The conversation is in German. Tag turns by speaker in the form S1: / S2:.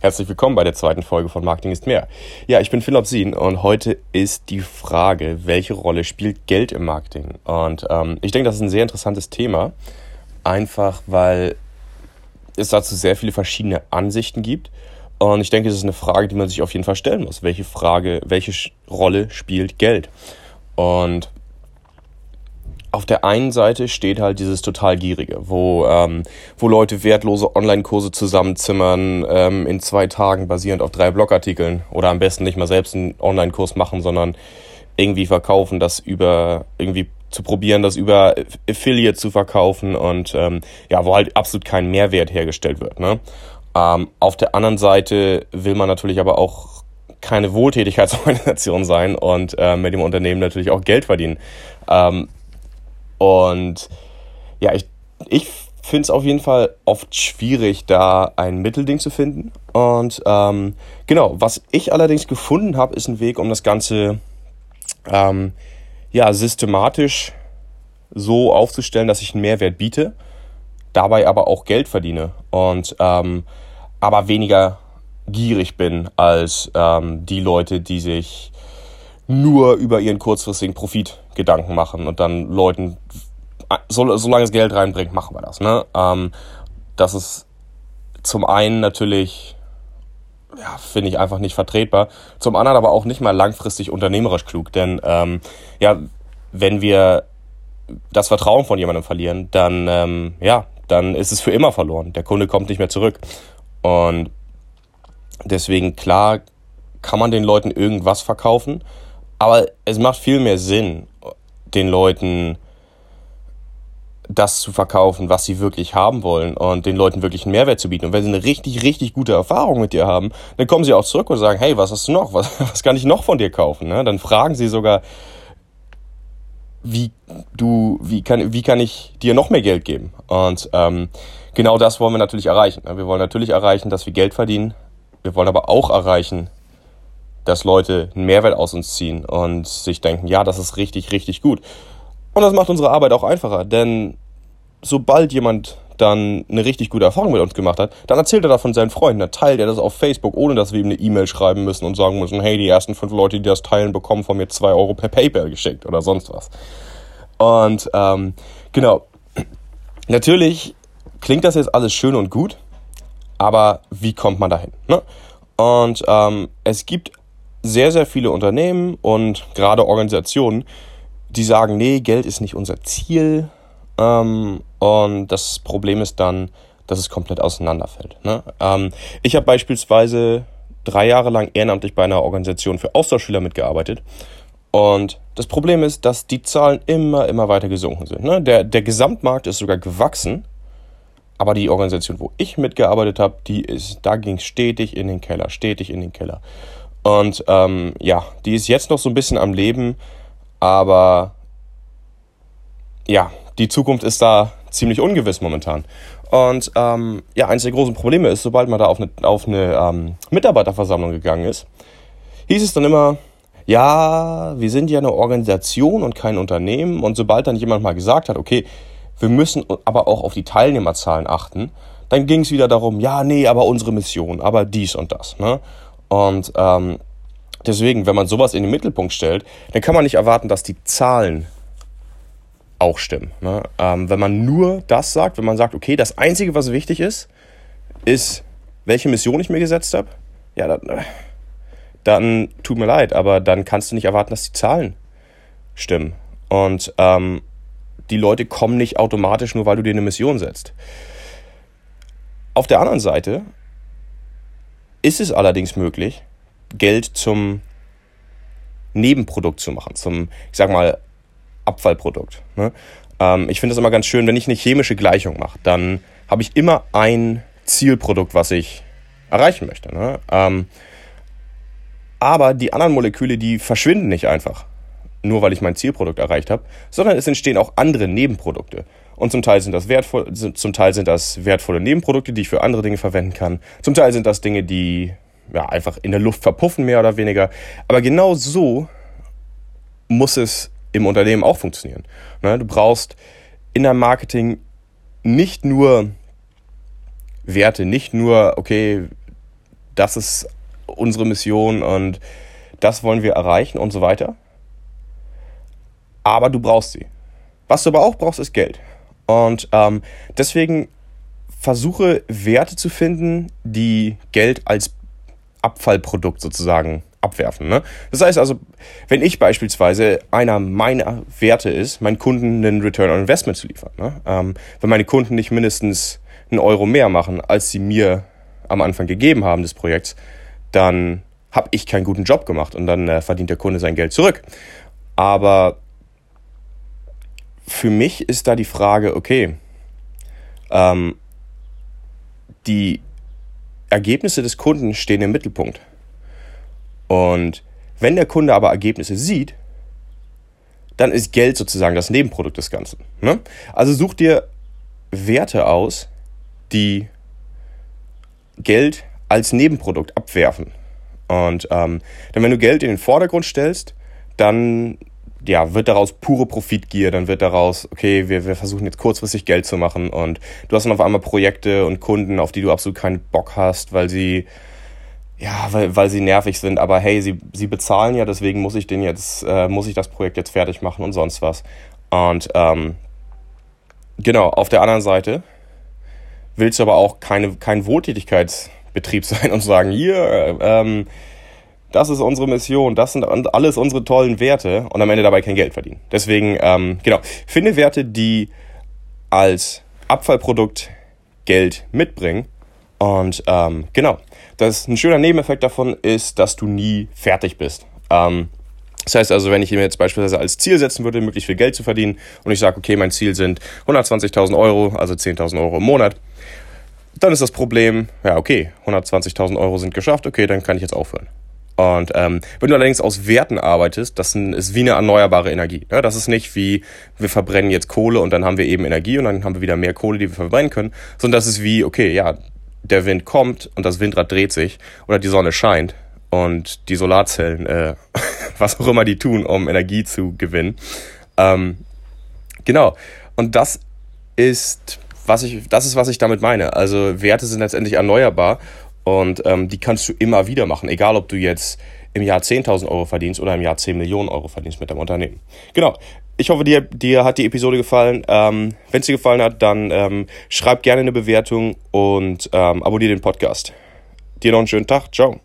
S1: Herzlich willkommen bei der zweiten Folge von Marketing ist mehr. Ja, ich bin Philipp Sien und heute ist die Frage, welche Rolle spielt Geld im Marketing? Und ähm, ich denke, das ist ein sehr interessantes Thema, einfach weil es dazu sehr viele verschiedene Ansichten gibt. Und ich denke, es ist eine Frage, die man sich auf jeden Fall stellen muss. Welche Frage, welche Rolle spielt Geld? Und auf der einen Seite steht halt dieses total Gierige, wo, ähm, wo Leute wertlose Online-Kurse zusammenzimmern ähm, in zwei Tagen basierend auf drei Blogartikeln oder am besten nicht mal selbst einen Online-Kurs machen, sondern irgendwie verkaufen, das über irgendwie zu probieren, das über Affiliate zu verkaufen und ähm, ja, wo halt absolut kein Mehrwert hergestellt wird. Ne? Ähm, auf der anderen Seite will man natürlich aber auch keine Wohltätigkeitsorganisation sein und äh, mit dem Unternehmen natürlich auch Geld verdienen. Ähm, und ja, ich, ich finde es auf jeden Fall oft schwierig, da ein Mittelding zu finden. Und ähm, genau, was ich allerdings gefunden habe, ist ein Weg, um das Ganze ähm, ja, systematisch so aufzustellen, dass ich einen Mehrwert biete, dabei aber auch Geld verdiene und ähm, aber weniger gierig bin als ähm, die Leute, die sich nur über ihren kurzfristigen Profit Gedanken machen und dann Leuten, so, solange es Geld reinbringt, machen wir das. Ne? Ähm, das ist zum einen natürlich, ja, finde ich einfach nicht vertretbar, zum anderen aber auch nicht mal langfristig unternehmerisch klug, denn ähm, ja, wenn wir das Vertrauen von jemandem verlieren, dann ähm, ja, dann ist es für immer verloren. Der Kunde kommt nicht mehr zurück. Und deswegen klar kann man den Leuten irgendwas verkaufen, aber es macht viel mehr Sinn, den Leuten das zu verkaufen, was sie wirklich haben wollen und den Leuten wirklich einen Mehrwert zu bieten. Und wenn sie eine richtig, richtig gute Erfahrung mit dir haben, dann kommen sie auch zurück und sagen, hey, was hast du noch? Was, was kann ich noch von dir kaufen? Ne? Dann fragen sie sogar, wie du, wie kann, wie kann ich dir noch mehr Geld geben? Und ähm, genau das wollen wir natürlich erreichen. Ne? Wir wollen natürlich erreichen, dass wir Geld verdienen. Wir wollen aber auch erreichen, dass Leute einen Mehrwert aus uns ziehen und sich denken, ja, das ist richtig, richtig gut. Und das macht unsere Arbeit auch einfacher, denn sobald jemand dann eine richtig gute Erfahrung mit uns gemacht hat, dann erzählt er davon seinen Freunden, dann teilt er das auf Facebook, ohne dass wir ihm eine E-Mail schreiben müssen und sagen müssen, hey, die ersten fünf Leute, die das teilen, bekommen von mir zwei Euro per PayPal geschickt oder sonst was. Und ähm, genau, natürlich klingt das jetzt alles schön und gut, aber wie kommt man dahin? Ne? Und ähm, es gibt sehr, sehr viele Unternehmen und gerade Organisationen, die sagen, nee, Geld ist nicht unser Ziel. Ähm, und das Problem ist dann, dass es komplett auseinanderfällt. Ne? Ähm, ich habe beispielsweise drei Jahre lang ehrenamtlich bei einer Organisation für Austauschschüler mitgearbeitet. Und das Problem ist, dass die Zahlen immer, immer weiter gesunken sind. Ne? Der, der Gesamtmarkt ist sogar gewachsen, aber die Organisation, wo ich mitgearbeitet habe, die ist, da ging es stetig in den Keller, stetig in den Keller. Und ähm, ja, die ist jetzt noch so ein bisschen am Leben, aber ja, die Zukunft ist da ziemlich ungewiss momentan. Und ähm, ja, eines der großen Probleme ist, sobald man da auf eine, auf eine ähm, Mitarbeiterversammlung gegangen ist, hieß es dann immer, ja, wir sind ja eine Organisation und kein Unternehmen. Und sobald dann jemand mal gesagt hat, okay, wir müssen aber auch auf die Teilnehmerzahlen achten, dann ging es wieder darum, ja, nee, aber unsere Mission, aber dies und das. Ne? Und ähm, deswegen, wenn man sowas in den Mittelpunkt stellt, dann kann man nicht erwarten, dass die Zahlen auch stimmen. Ne? Ähm, wenn man nur das sagt, wenn man sagt, okay, das Einzige, was wichtig ist, ist, welche Mission ich mir gesetzt habe, ja, dann, äh, dann tut mir leid, aber dann kannst du nicht erwarten, dass die Zahlen stimmen. Und ähm, die Leute kommen nicht automatisch nur, weil du dir eine Mission setzt. Auf der anderen Seite ist es allerdings möglich, Geld zum Nebenprodukt zu machen, zum, ich sag mal, Abfallprodukt. Ne? Ähm, ich finde es immer ganz schön, wenn ich eine chemische Gleichung mache, dann habe ich immer ein Zielprodukt, was ich erreichen möchte. Ne? Ähm, aber die anderen Moleküle, die verschwinden nicht einfach, nur weil ich mein Zielprodukt erreicht habe, sondern es entstehen auch andere Nebenprodukte. Und zum Teil sind das wertvoll, zum Teil sind das wertvolle Nebenprodukte, die ich für andere Dinge verwenden kann. Zum Teil sind das Dinge, die ja, einfach in der Luft verpuffen, mehr oder weniger. Aber genau so muss es im Unternehmen auch funktionieren. Ne? Du brauchst in der das ist unsere Mission und das wollen wir erreichen und so weiter. Aber du brauchst sie. Was du aber auch brauchst, ist Geld. Und ähm, deswegen versuche Werte zu finden, die Geld als Abfallprodukt sozusagen abwerfen. Ne? Das heißt also, wenn ich beispielsweise einer meiner Werte ist, meinen Kunden einen Return on Investment zu liefern. Ne? Ähm, wenn meine Kunden nicht mindestens einen Euro mehr machen, als sie mir am Anfang gegeben haben des Projekts, dann habe ich keinen guten Job gemacht und dann äh, verdient der Kunde sein Geld zurück. Aber für mich ist da die Frage, okay, ähm, die Ergebnisse des Kunden stehen im Mittelpunkt. Und wenn der Kunde aber Ergebnisse sieht, dann ist Geld sozusagen das Nebenprodukt des Ganzen. Ne? Also such dir Werte aus, die Geld als Nebenprodukt abwerfen. Und ähm, dann, wenn du Geld in den Vordergrund stellst, dann ja, wird daraus pure Profitgier, dann wird daraus, okay, wir, wir versuchen jetzt kurzfristig Geld zu machen und du hast dann auf einmal Projekte und Kunden, auf die du absolut keinen Bock hast, weil sie, ja, weil, weil sie nervig sind, aber hey, sie, sie bezahlen ja, deswegen muss ich den jetzt, äh, muss ich das Projekt jetzt fertig machen und sonst was. Und ähm, genau, auf der anderen Seite willst du aber auch keine, kein Wohltätigkeitsbetrieb sein und sagen, hier, ähm, das ist unsere Mission, das sind alles unsere tollen Werte und am Ende dabei kein Geld verdienen. Deswegen, ähm, genau, finde Werte, die als Abfallprodukt Geld mitbringen. Und ähm, genau, das ein schöner Nebeneffekt davon ist, dass du nie fertig bist. Ähm, das heißt also, wenn ich mir jetzt beispielsweise als Ziel setzen würde, möglichst viel Geld zu verdienen und ich sage, okay, mein Ziel sind 120.000 Euro, also 10.000 Euro im Monat, dann ist das Problem, ja, okay, 120.000 Euro sind geschafft, okay, dann kann ich jetzt aufhören. Und ähm, wenn du allerdings aus Werten arbeitest, das ist wie eine erneuerbare Energie. Ne? Das ist nicht wie, wir verbrennen jetzt Kohle und dann haben wir eben Energie und dann haben wir wieder mehr Kohle, die wir verbrennen können, sondern das ist wie, okay, ja, der Wind kommt und das Windrad dreht sich oder die Sonne scheint und die Solarzellen, äh, was auch immer die tun, um Energie zu gewinnen. Ähm, genau. Und das ist, was ich, das ist, was ich damit meine. Also Werte sind letztendlich erneuerbar und ähm, die kannst du immer wieder machen, egal ob du jetzt im Jahr 10.000 Euro verdienst oder im Jahr 10 Millionen Euro verdienst mit deinem Unternehmen. Genau. Ich hoffe, dir, dir hat die Episode gefallen. Ähm, Wenn es dir gefallen hat, dann ähm, schreib gerne eine Bewertung und ähm, abonniere den Podcast. Dir noch einen schönen Tag. Ciao.